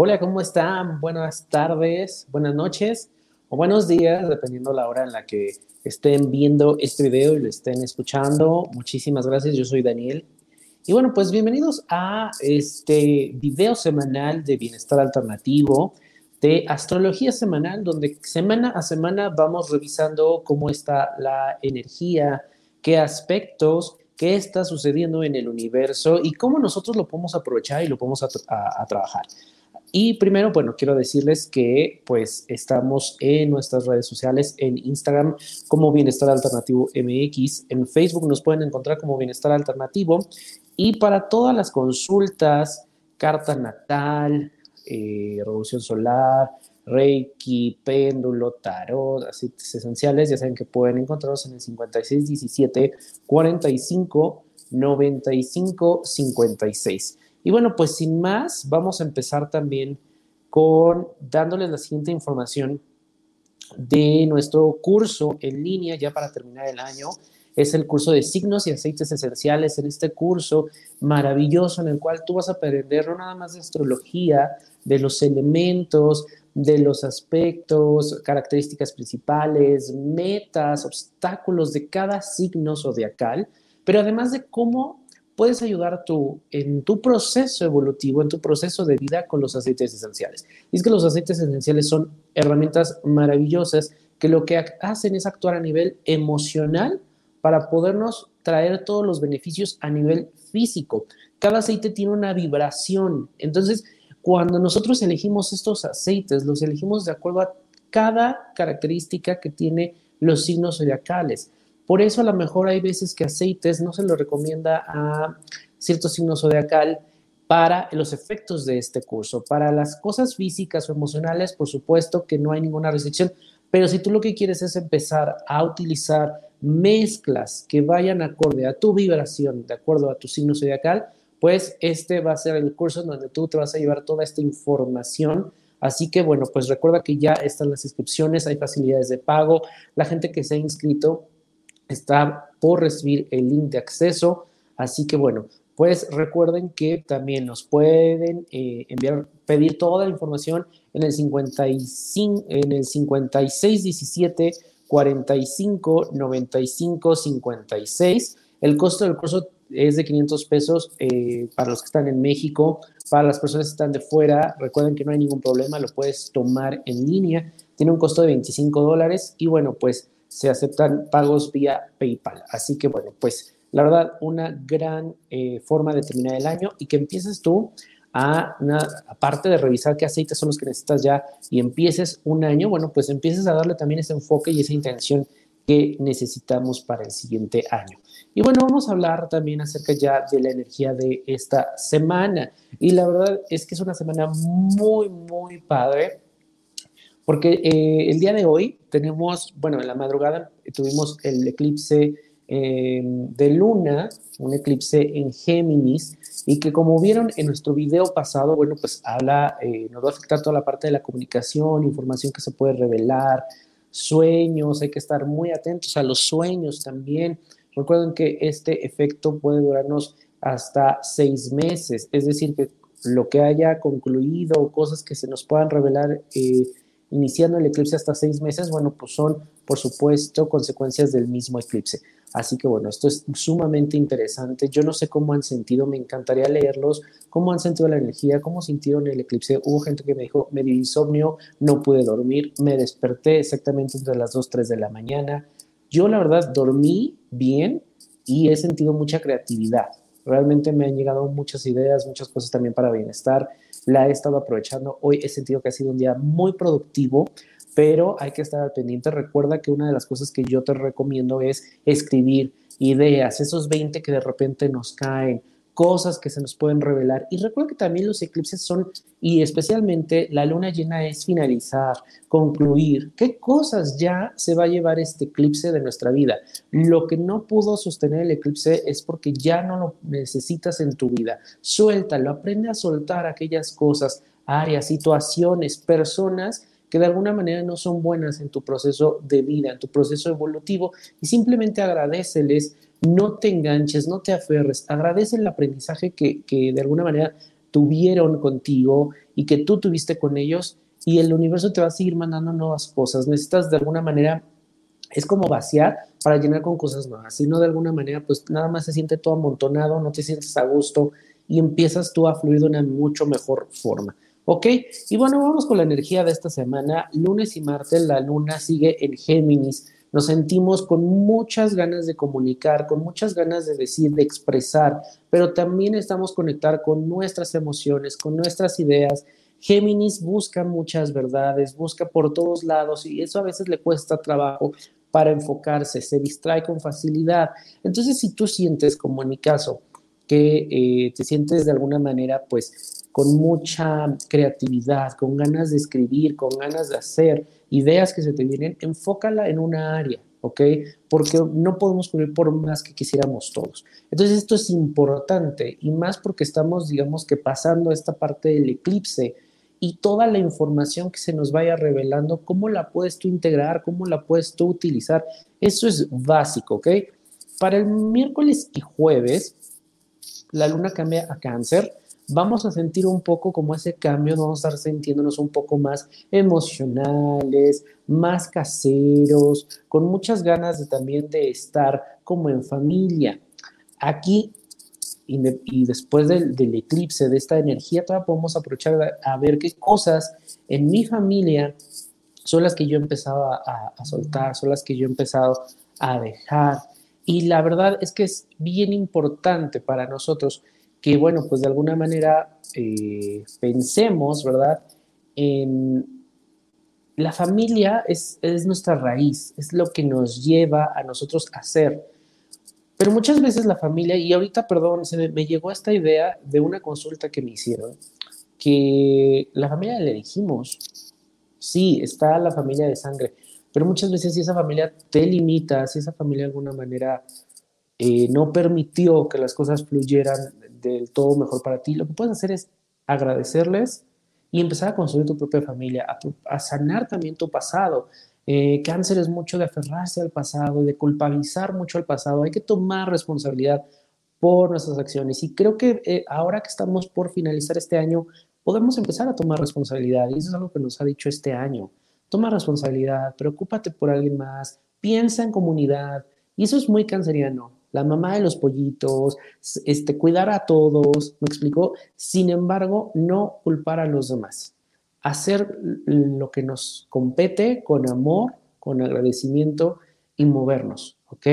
Hola, ¿cómo están? Buenas tardes, buenas noches o buenos días, dependiendo la hora en la que estén viendo este video y lo estén escuchando. Muchísimas gracias, yo soy Daniel. Y bueno, pues bienvenidos a este video semanal de bienestar alternativo, de astrología semanal, donde semana a semana vamos revisando cómo está la energía, qué aspectos, qué está sucediendo en el universo y cómo nosotros lo podemos aprovechar y lo podemos a trabajar. Y primero, bueno, quiero decirles que pues estamos en nuestras redes sociales, en Instagram como Bienestar Alternativo MX, en Facebook nos pueden encontrar como Bienestar Alternativo y para todas las consultas, carta natal, eh, revolución solar, Reiki, péndulo, tarot, aceites esenciales, ya saben que pueden encontrarlos en el 5617 45 95 56. Y bueno, pues sin más, vamos a empezar también con dándoles la siguiente información de nuestro curso en línea ya para terminar el año. Es el curso de signos y aceites esenciales. En este curso maravilloso en el cual tú vas a aprender no nada más de astrología, de los elementos, de los aspectos, características principales, metas, obstáculos de cada signo zodiacal, pero además de cómo puedes ayudar tú en tu proceso evolutivo, en tu proceso de vida con los aceites esenciales. Y es que los aceites esenciales son herramientas maravillosas que lo que hacen es actuar a nivel emocional para podernos traer todos los beneficios a nivel físico. Cada aceite tiene una vibración. Entonces, cuando nosotros elegimos estos aceites, los elegimos de acuerdo a cada característica que tiene los signos zodiacales. Por eso a lo mejor hay veces que aceites no se lo recomienda a ciertos signos zodiacal para los efectos de este curso. Para las cosas físicas o emocionales, por supuesto que no hay ninguna restricción, pero si tú lo que quieres es empezar a utilizar mezclas que vayan acorde a tu vibración, de acuerdo a tu signo zodiacal, pues este va a ser el curso donde tú te vas a llevar toda esta información. Así que bueno, pues recuerda que ya están las inscripciones, hay facilidades de pago. La gente que se ha inscrito está por recibir el link de acceso. Así que bueno, pues recuerden que también nos pueden eh, enviar, pedir toda la información en el 55, en el 5617 45 95 56. El costo del curso es de 500 pesos eh, para los que están en México. Para las personas que están de fuera, recuerden que no hay ningún problema, lo puedes tomar en línea. Tiene un costo de 25 dólares y bueno, pues se aceptan pagos vía PayPal. Así que bueno, pues la verdad, una gran eh, forma de terminar el año y que empieces tú aparte de revisar qué aceites son los que necesitas ya y empieces un año, bueno, pues empieces a darle también ese enfoque y esa intención que necesitamos para el siguiente año. Y bueno, vamos a hablar también acerca ya de la energía de esta semana. Y la verdad es que es una semana muy, muy padre porque eh, el día de hoy tenemos, bueno, en la madrugada tuvimos el eclipse eh, de luna, un eclipse en Géminis, y que como vieron en nuestro video pasado, bueno, pues habla, eh, nos va a afectar toda la parte de la comunicación, información que se puede revelar, sueños, hay que estar muy atentos a los sueños también. Recuerden que este efecto puede durarnos hasta seis meses, es decir, que lo que haya concluido, cosas que se nos puedan revelar eh, iniciando el eclipse hasta seis meses, bueno, pues son, por supuesto, consecuencias del mismo eclipse. Así que bueno, esto es sumamente interesante. Yo no sé cómo han sentido, me encantaría leerlos, cómo han sentido la energía, cómo sintieron el eclipse. Hubo gente que me dijo, me dio insomnio, no pude dormir, me desperté exactamente entre las 2, 3 de la mañana. Yo la verdad dormí bien y he sentido mucha creatividad. Realmente me han llegado muchas ideas, muchas cosas también para bienestar la he estado aprovechando. Hoy he sentido que ha sido un día muy productivo, pero hay que estar al pendiente. Recuerda que una de las cosas que yo te recomiendo es escribir ideas, esos 20 que de repente nos caen, cosas que se nos pueden revelar. Y recuerda que también los eclipses son, y especialmente la luna llena es finalizar, concluir, qué cosas ya se va a llevar este eclipse de nuestra vida. Lo que no pudo sostener el eclipse es porque ya no lo necesitas en tu vida. Suéltalo, aprende a soltar aquellas cosas, áreas, situaciones, personas que de alguna manera no son buenas en tu proceso de vida, en tu proceso evolutivo, y simplemente agradeceles, no te enganches, no te aferres, agradece el aprendizaje que, que de alguna manera tuvieron contigo y que tú tuviste con ellos, y el universo te va a seguir mandando nuevas cosas. Necesitas de alguna manera es como vaciar para llenar con cosas nuevas. Si no, de alguna manera, pues nada más se siente todo amontonado, no te sientes a gusto y empiezas tú a fluir de una mucho mejor forma. ¿Ok? Y bueno, vamos con la energía de esta semana. Lunes y martes la luna sigue en Géminis. Nos sentimos con muchas ganas de comunicar, con muchas ganas de decir, de expresar, pero también estamos conectar con nuestras emociones, con nuestras ideas. Géminis busca muchas verdades, busca por todos lados y eso a veces le cuesta trabajo, para enfocarse, se distrae con facilidad. Entonces, si tú sientes, como en mi caso, que eh, te sientes de alguna manera, pues, con mucha creatividad, con ganas de escribir, con ganas de hacer ideas que se te vienen, enfócala en una área, ¿ok? Porque no podemos cubrir por más que quisiéramos todos. Entonces, esto es importante y más porque estamos, digamos que pasando esta parte del eclipse y toda la información que se nos vaya revelando, cómo la puedes tú integrar, cómo la puedes tú utilizar. Eso es básico, ¿ok? Para el miércoles y jueves, la luna cambia a cáncer. Vamos a sentir un poco como ese cambio, vamos a estar sintiéndonos un poco más emocionales, más caseros, con muchas ganas de, también de estar como en familia. Aquí y, después del, eclipse, de esta energía, todavía podemos aprovechar a, ver qué cosas en mi familia son las que yo he a, soltar, son las que yo he empezado a dejar. Y la verdad es que es bien importante para nosotros que, bueno, pues de alguna manera eh, pensemos, ¿verdad? En la familia es, es nuestra raíz, es lo que nos lleva a nosotros a ser. Pero muchas veces la familia, y ahorita, perdón, se me, llegó esta idea de una consulta que me hicieron, que la familia le dijimos, sí, está la familia de sangre, pero muchas veces si esa familia te limita, si esa familia de alguna manera eh, no permitió que las cosas fluyeran del todo mejor para ti, lo que puedes hacer es agradecerles y empezar a construir tu propia familia, a, a sanar también tu pasado. Eh, cáncer es mucho de aferrarse al pasado, de culpabilizar mucho al pasado. Hay que tomar responsabilidad por nuestras acciones. Y creo que eh, ahora que estamos por finalizar este año, podemos empezar a tomar responsabilidad. Y eso es algo que nos ha dicho este año. Toma responsabilidad, preocúpate por alguien más, piensa en comunidad. Y eso es muy canceriano. La mamá de los pollitos, este, cuidar a todos, me explicó. Sin embargo, no culpar a los demás hacer lo que nos compete con amor, con agradecimiento y movernos, ¿ok?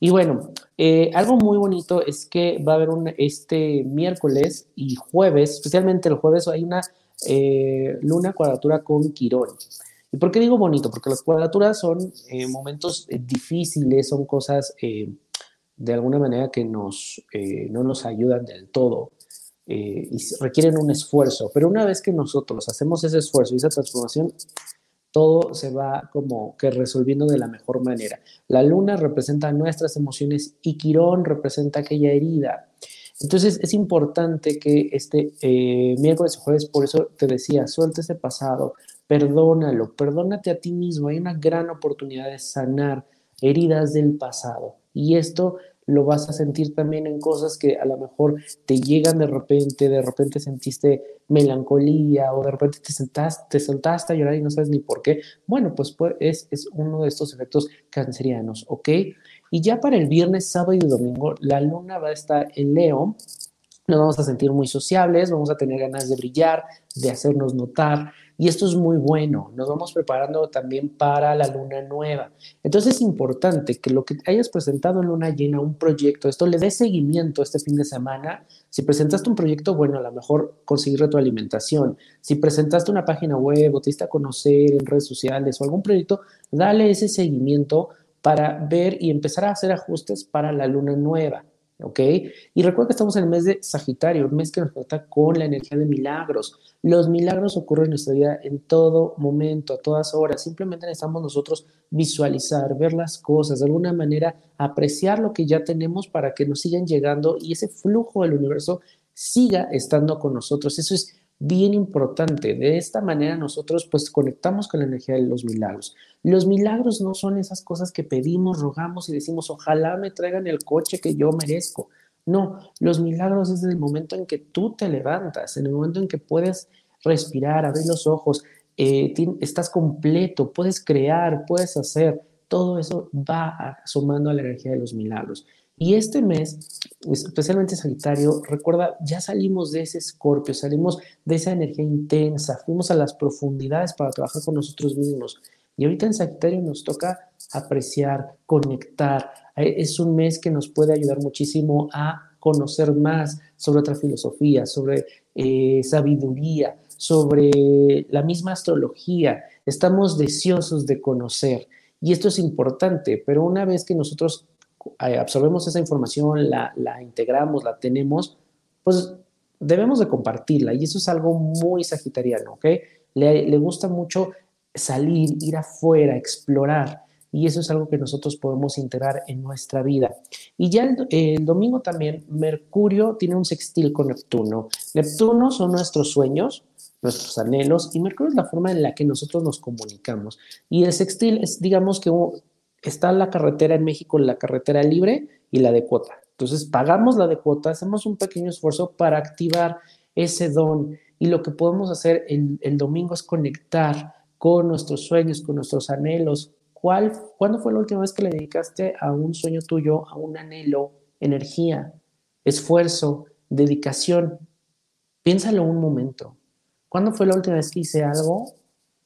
Y bueno, eh, algo muy bonito es que va a haber un, este miércoles y jueves, especialmente el jueves, hay una eh, luna cuadratura con Quirón. ¿Y por qué digo bonito? Porque las cuadraturas son eh, momentos difíciles, son cosas de alguna manera que nos, no nos ayudan del todo eh, y requieren un esfuerzo, pero una vez que nosotros hacemos ese esfuerzo y esa transformación, todo se va como que resolviendo de la mejor manera. La luna representa nuestras emociones y Quirón representa aquella herida. Entonces es importante que este eh, miércoles y jueves, por eso te decía, suelta ese pasado, perdónalo, perdónate a ti mismo. Hay una gran oportunidad de sanar heridas del pasado. Y esto lo vas a sentir también en cosas que a lo mejor te llegan de repente, de repente sentiste melancolía o de repente te sentaste, te a llorar y no sabes ni por qué. Bueno, pues, pues es, es uno de estos efectos cancerianos, ¿ok? Y ya para el viernes, sábado y domingo, la luna va a estar en Leo. Nos vamos a sentir muy sociables, vamos a tener ganas de brillar, de hacernos notar, y esto es muy bueno, nos vamos preparando también para la luna nueva. Entonces es importante que lo que hayas presentado en luna llena, un proyecto, esto le dé seguimiento este fin de semana. Si presentaste un proyecto, bueno, a lo mejor conseguir retroalimentación. Si presentaste una página web o te diste a conocer en redes sociales o algún proyecto, dale ese seguimiento para ver y empezar a hacer ajustes para la luna nueva. ¿Ok? Y recuerda que estamos en el mes de Sagitario, un mes que nos trata con la energía de milagros. Los milagros ocurren en nuestra vida en todo momento, a todas horas. Simplemente necesitamos nosotros visualizar, ver las cosas, de alguna manera apreciar lo que ya tenemos para que nos sigan llegando y ese flujo del universo siga estando con nosotros. Eso es bien importante. De esta manera nosotros pues conectamos con la energía de los milagros. Los milagros no son esas cosas que pedimos, rogamos y decimos, ojalá me traigan el coche que yo merezco. No, los milagros es el momento en que tú te levantas, en el momento en que puedes respirar, abrir los ojos, eh, estás completo, puedes crear, puedes hacer. Todo eso va sumando a la energía de los milagros. Y este mes, especialmente Sagitario, recuerda, ya salimos de ese escorpio, salimos de esa energía intensa, fuimos a las profundidades para trabajar con nosotros mismos. Y ahorita en Sagitario nos toca apreciar, conectar. Eh, es un mes que nos puede ayudar muchísimo a conocer más sobre otra filosofía, sobre eh, sabiduría, sobre la misma astrología. Estamos deseosos de conocer. Y esto es importante, pero una vez que nosotros absorbemos esa información, la, integramos, la tenemos, pues debemos de compartirla y eso es algo muy sagitariano, ¿ok? Le, gusta mucho salir, ir afuera, explorar y eso es algo que nosotros podemos integrar en nuestra vida. Y ya el, el, domingo también, Mercurio tiene un sextil con Neptuno. Neptuno son nuestros sueños, nuestros anhelos y Mercurio es la forma en la que nosotros nos comunicamos. Y el sextil es, digamos que está la carretera en México, la carretera libre y la de cuota. Entonces pagamos la de cuota, hacemos un pequeño esfuerzo para activar ese don y lo que podemos hacer el, domingo es conectar con nuestros sueños, con nuestros anhelos. ¿Cuál, ¿Cuándo fue la última vez que le dedicaste a un sueño tuyo, a un anhelo, energía, esfuerzo, dedicación? Piénsalo un momento. ¿Cuándo fue la última vez que hice algo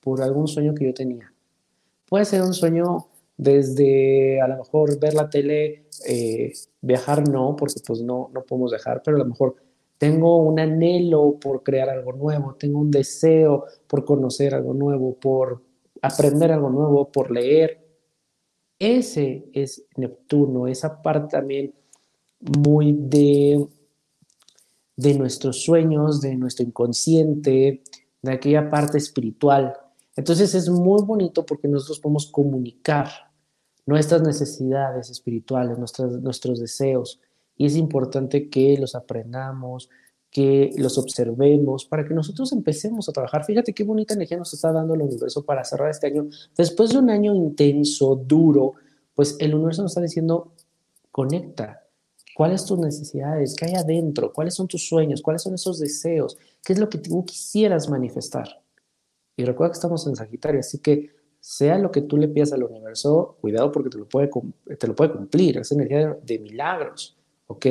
por algún sueño que yo tenía? Puede ser un sueño desde a lo mejor ver la tele, eh, viajar no, porque pues no, no podemos dejar, pero a lo mejor tengo un anhelo por crear algo nuevo, tengo un deseo por conocer algo nuevo, por aprender algo nuevo, por leer. Ese es Neptuno, esa parte también muy de, de nuestros sueños, de nuestro inconsciente, de aquella parte espiritual. Entonces es muy bonito porque nosotros podemos comunicar nuestras necesidades espirituales, nuestros deseos. Y es importante que los aprendamos, que los observemos, para que nosotros empecemos a trabajar. Fíjate qué bonita energía nos está dando el universo para cerrar este año. Después de un año intenso, duro, pues el universo nos está diciendo, conecta. ¿Cuáles tus necesidades? ¿Qué hay adentro? ¿Cuáles son tus sueños? ¿Cuáles son esos deseos? ¿Qué es lo que tú quisieras manifestar? Y recuerda que estamos en Sagitario, así que sea lo que tú le pidas al universo, cuidado porque te lo puede, te lo puede cumplir, es energía de, milagros, ¿ok?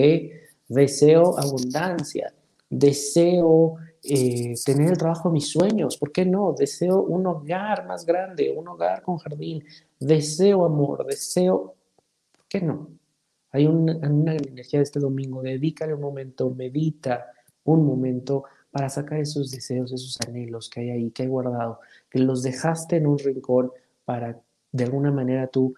Deseo abundancia, deseo eh, tener el trabajo de mis sueños, ¿por qué no? Deseo un hogar más grande, un hogar con jardín, deseo amor, deseo, ¿por qué no? Hay una, una energía de este domingo, dedícale un momento, medita un momento para sacar esos deseos, esos anhelos que hay ahí, que hay guardado, que los dejaste en un rincón para, de alguna manera tú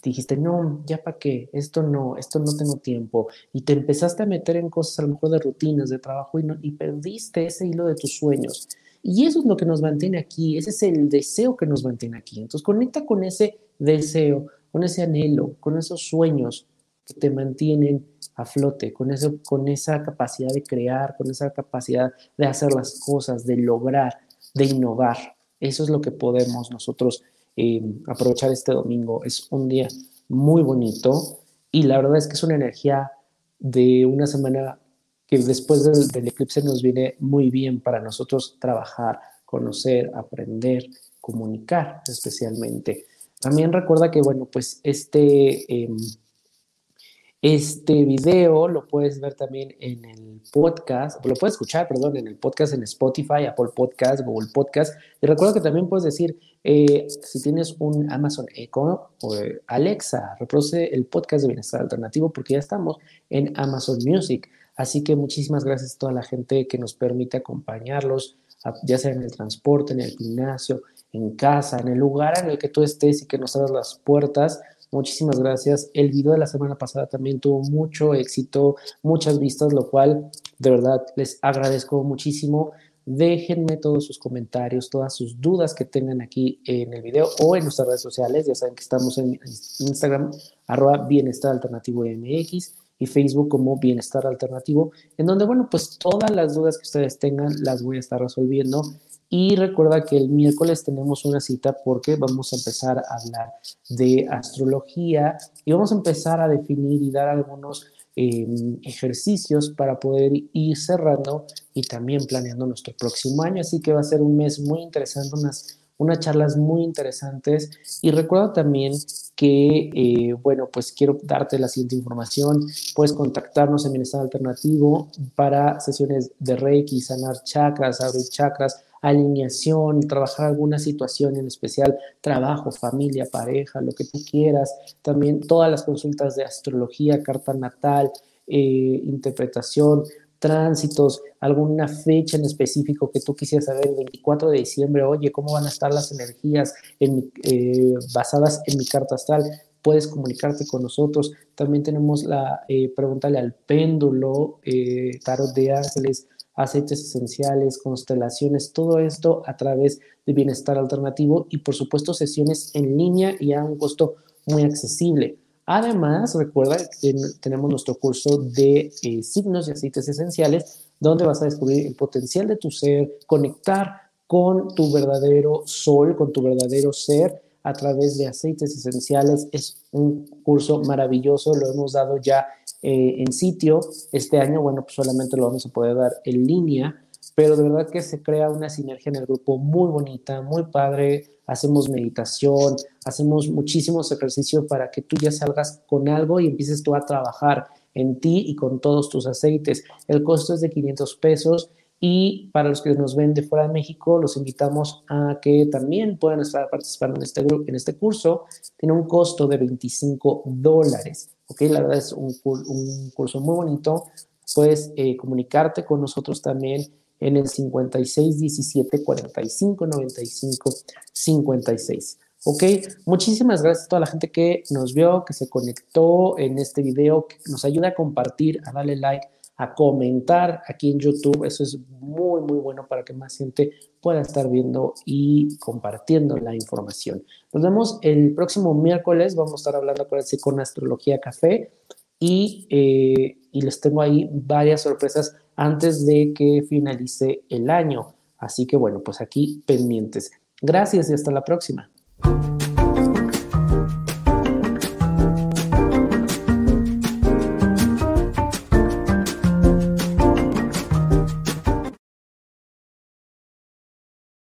dijiste, no, ya para qué, esto no, esto no tengo tiempo, y te empezaste a meter en cosas a lo mejor de rutinas, de trabajo, y, no, y perdiste ese hilo de tus sueños. Y eso es lo que nos mantiene aquí, ese es el deseo que nos mantiene aquí. Entonces conecta con ese deseo, con ese anhelo, con esos sueños que te mantienen a flote, con, eso, con esa capacidad de crear, con esa capacidad de hacer las cosas, de lograr, de innovar. Eso es lo que podemos nosotros eh, aprovechar este domingo. Es un día muy bonito y la verdad es que es una energía de una semana que después del, eclipse nos viene muy bien para nosotros trabajar, conocer, aprender, comunicar especialmente. También recuerda que, bueno, pues este... Em, este video lo puedes ver también en el podcast, lo puedes escuchar, perdón, en el podcast en Spotify, Apple Podcast, Google Podcast. Y recuerda que también puedes decir, eh, si tienes un Amazon Echo o eh, Alexa, reproduce el podcast de Bienestar Alternativo porque ya estamos en Amazon Music. Así que muchísimas gracias a toda la gente que nos permite acompañarlos, ya sea en el transporte, en el gimnasio, en casa, en el lugar en el que tú estés y que nos abras las puertas Muchísimas gracias. El video de la semana pasada también tuvo mucho éxito, muchas vistas, lo cual de verdad les agradezco muchísimo. Déjenme todos sus comentarios, todas sus dudas que tengan aquí en el video o en nuestras redes sociales. Ya saben que estamos en Instagram, arroba bienestar alternativo MX y Facebook como Bienestar Alternativo, en donde, bueno, pues todas las dudas que ustedes tengan las voy a estar resolviendo. Y recuerda que el miércoles tenemos una cita porque vamos a empezar a hablar de astrología y vamos a empezar a definir y dar algunos em, ejercicios para poder ir cerrando y también planeando nuestro próximo año. Así que va a ser un mes muy interesante, unas charlas muy interesantes. Y recuerda también que, eh, bueno, pues quiero darte la siguiente información. Puedes contactarnos en Bienestar Alternativo para sesiones de Reiki, sanar chakras, abrir chakras, alineación, trabajar alguna situación en especial, trabajo, familia, pareja, lo que tú quieras. También todas las consultas de astrología, carta natal, eh, interpretación, tránsitos, alguna fecha en específico que tú quisieras saber, el 24 de diciembre, oye, ¿cómo van a estar las energías eh, basadas en mi carta astral? Puedes comunicarte con nosotros. También tenemos la eh, al péndulo, eh, tarot de ángeles, aceites esenciales, constelaciones, todo esto a través de Bienestar Alternativo y por supuesto sesiones en línea y a un costo muy accesible. Además, recuerda que tenemos nuestro curso de eh, signos y aceites esenciales, donde vas a descubrir el potencial de tu ser, conectar con tu verdadero sol, con tu verdadero ser a través de aceites esenciales. Es un curso maravilloso, lo hemos dado ya eh, en sitio. Este año, bueno, pues solamente lo vamos a poder dar en línea, pero de verdad que se crea una sinergia en el grupo muy bonita, muy padre hacemos meditación, hacemos muchísimos ejercicios para que tú ya salgas con algo y empieces tú a trabajar en ti y con todos tus aceites. El costo es de 500 pesos y para los que nos ven de fuera de México, los invitamos a que también puedan estar participando en este, en este curso. Tiene un costo de 25 dólares. ¿ok? La verdad es un, un curso muy bonito. Puedes eh, comunicarte con nosotros también en el 56 17 45 95 56. Ok, muchísimas gracias a toda la gente que nos vio, que se conectó en este video, que nos ayuda a compartir, a darle like, a comentar aquí en YouTube. Eso es muy, muy bueno para que más gente pueda estar viendo y compartiendo la información. Nos vemos el próximo miércoles. Vamos a estar hablando, acuérdense, con Astrología Café. Y, eh, y les tengo ahí varias sorpresas antes de que finalice el año. Así que bueno, pues aquí pendientes. Gracias y hasta la próxima.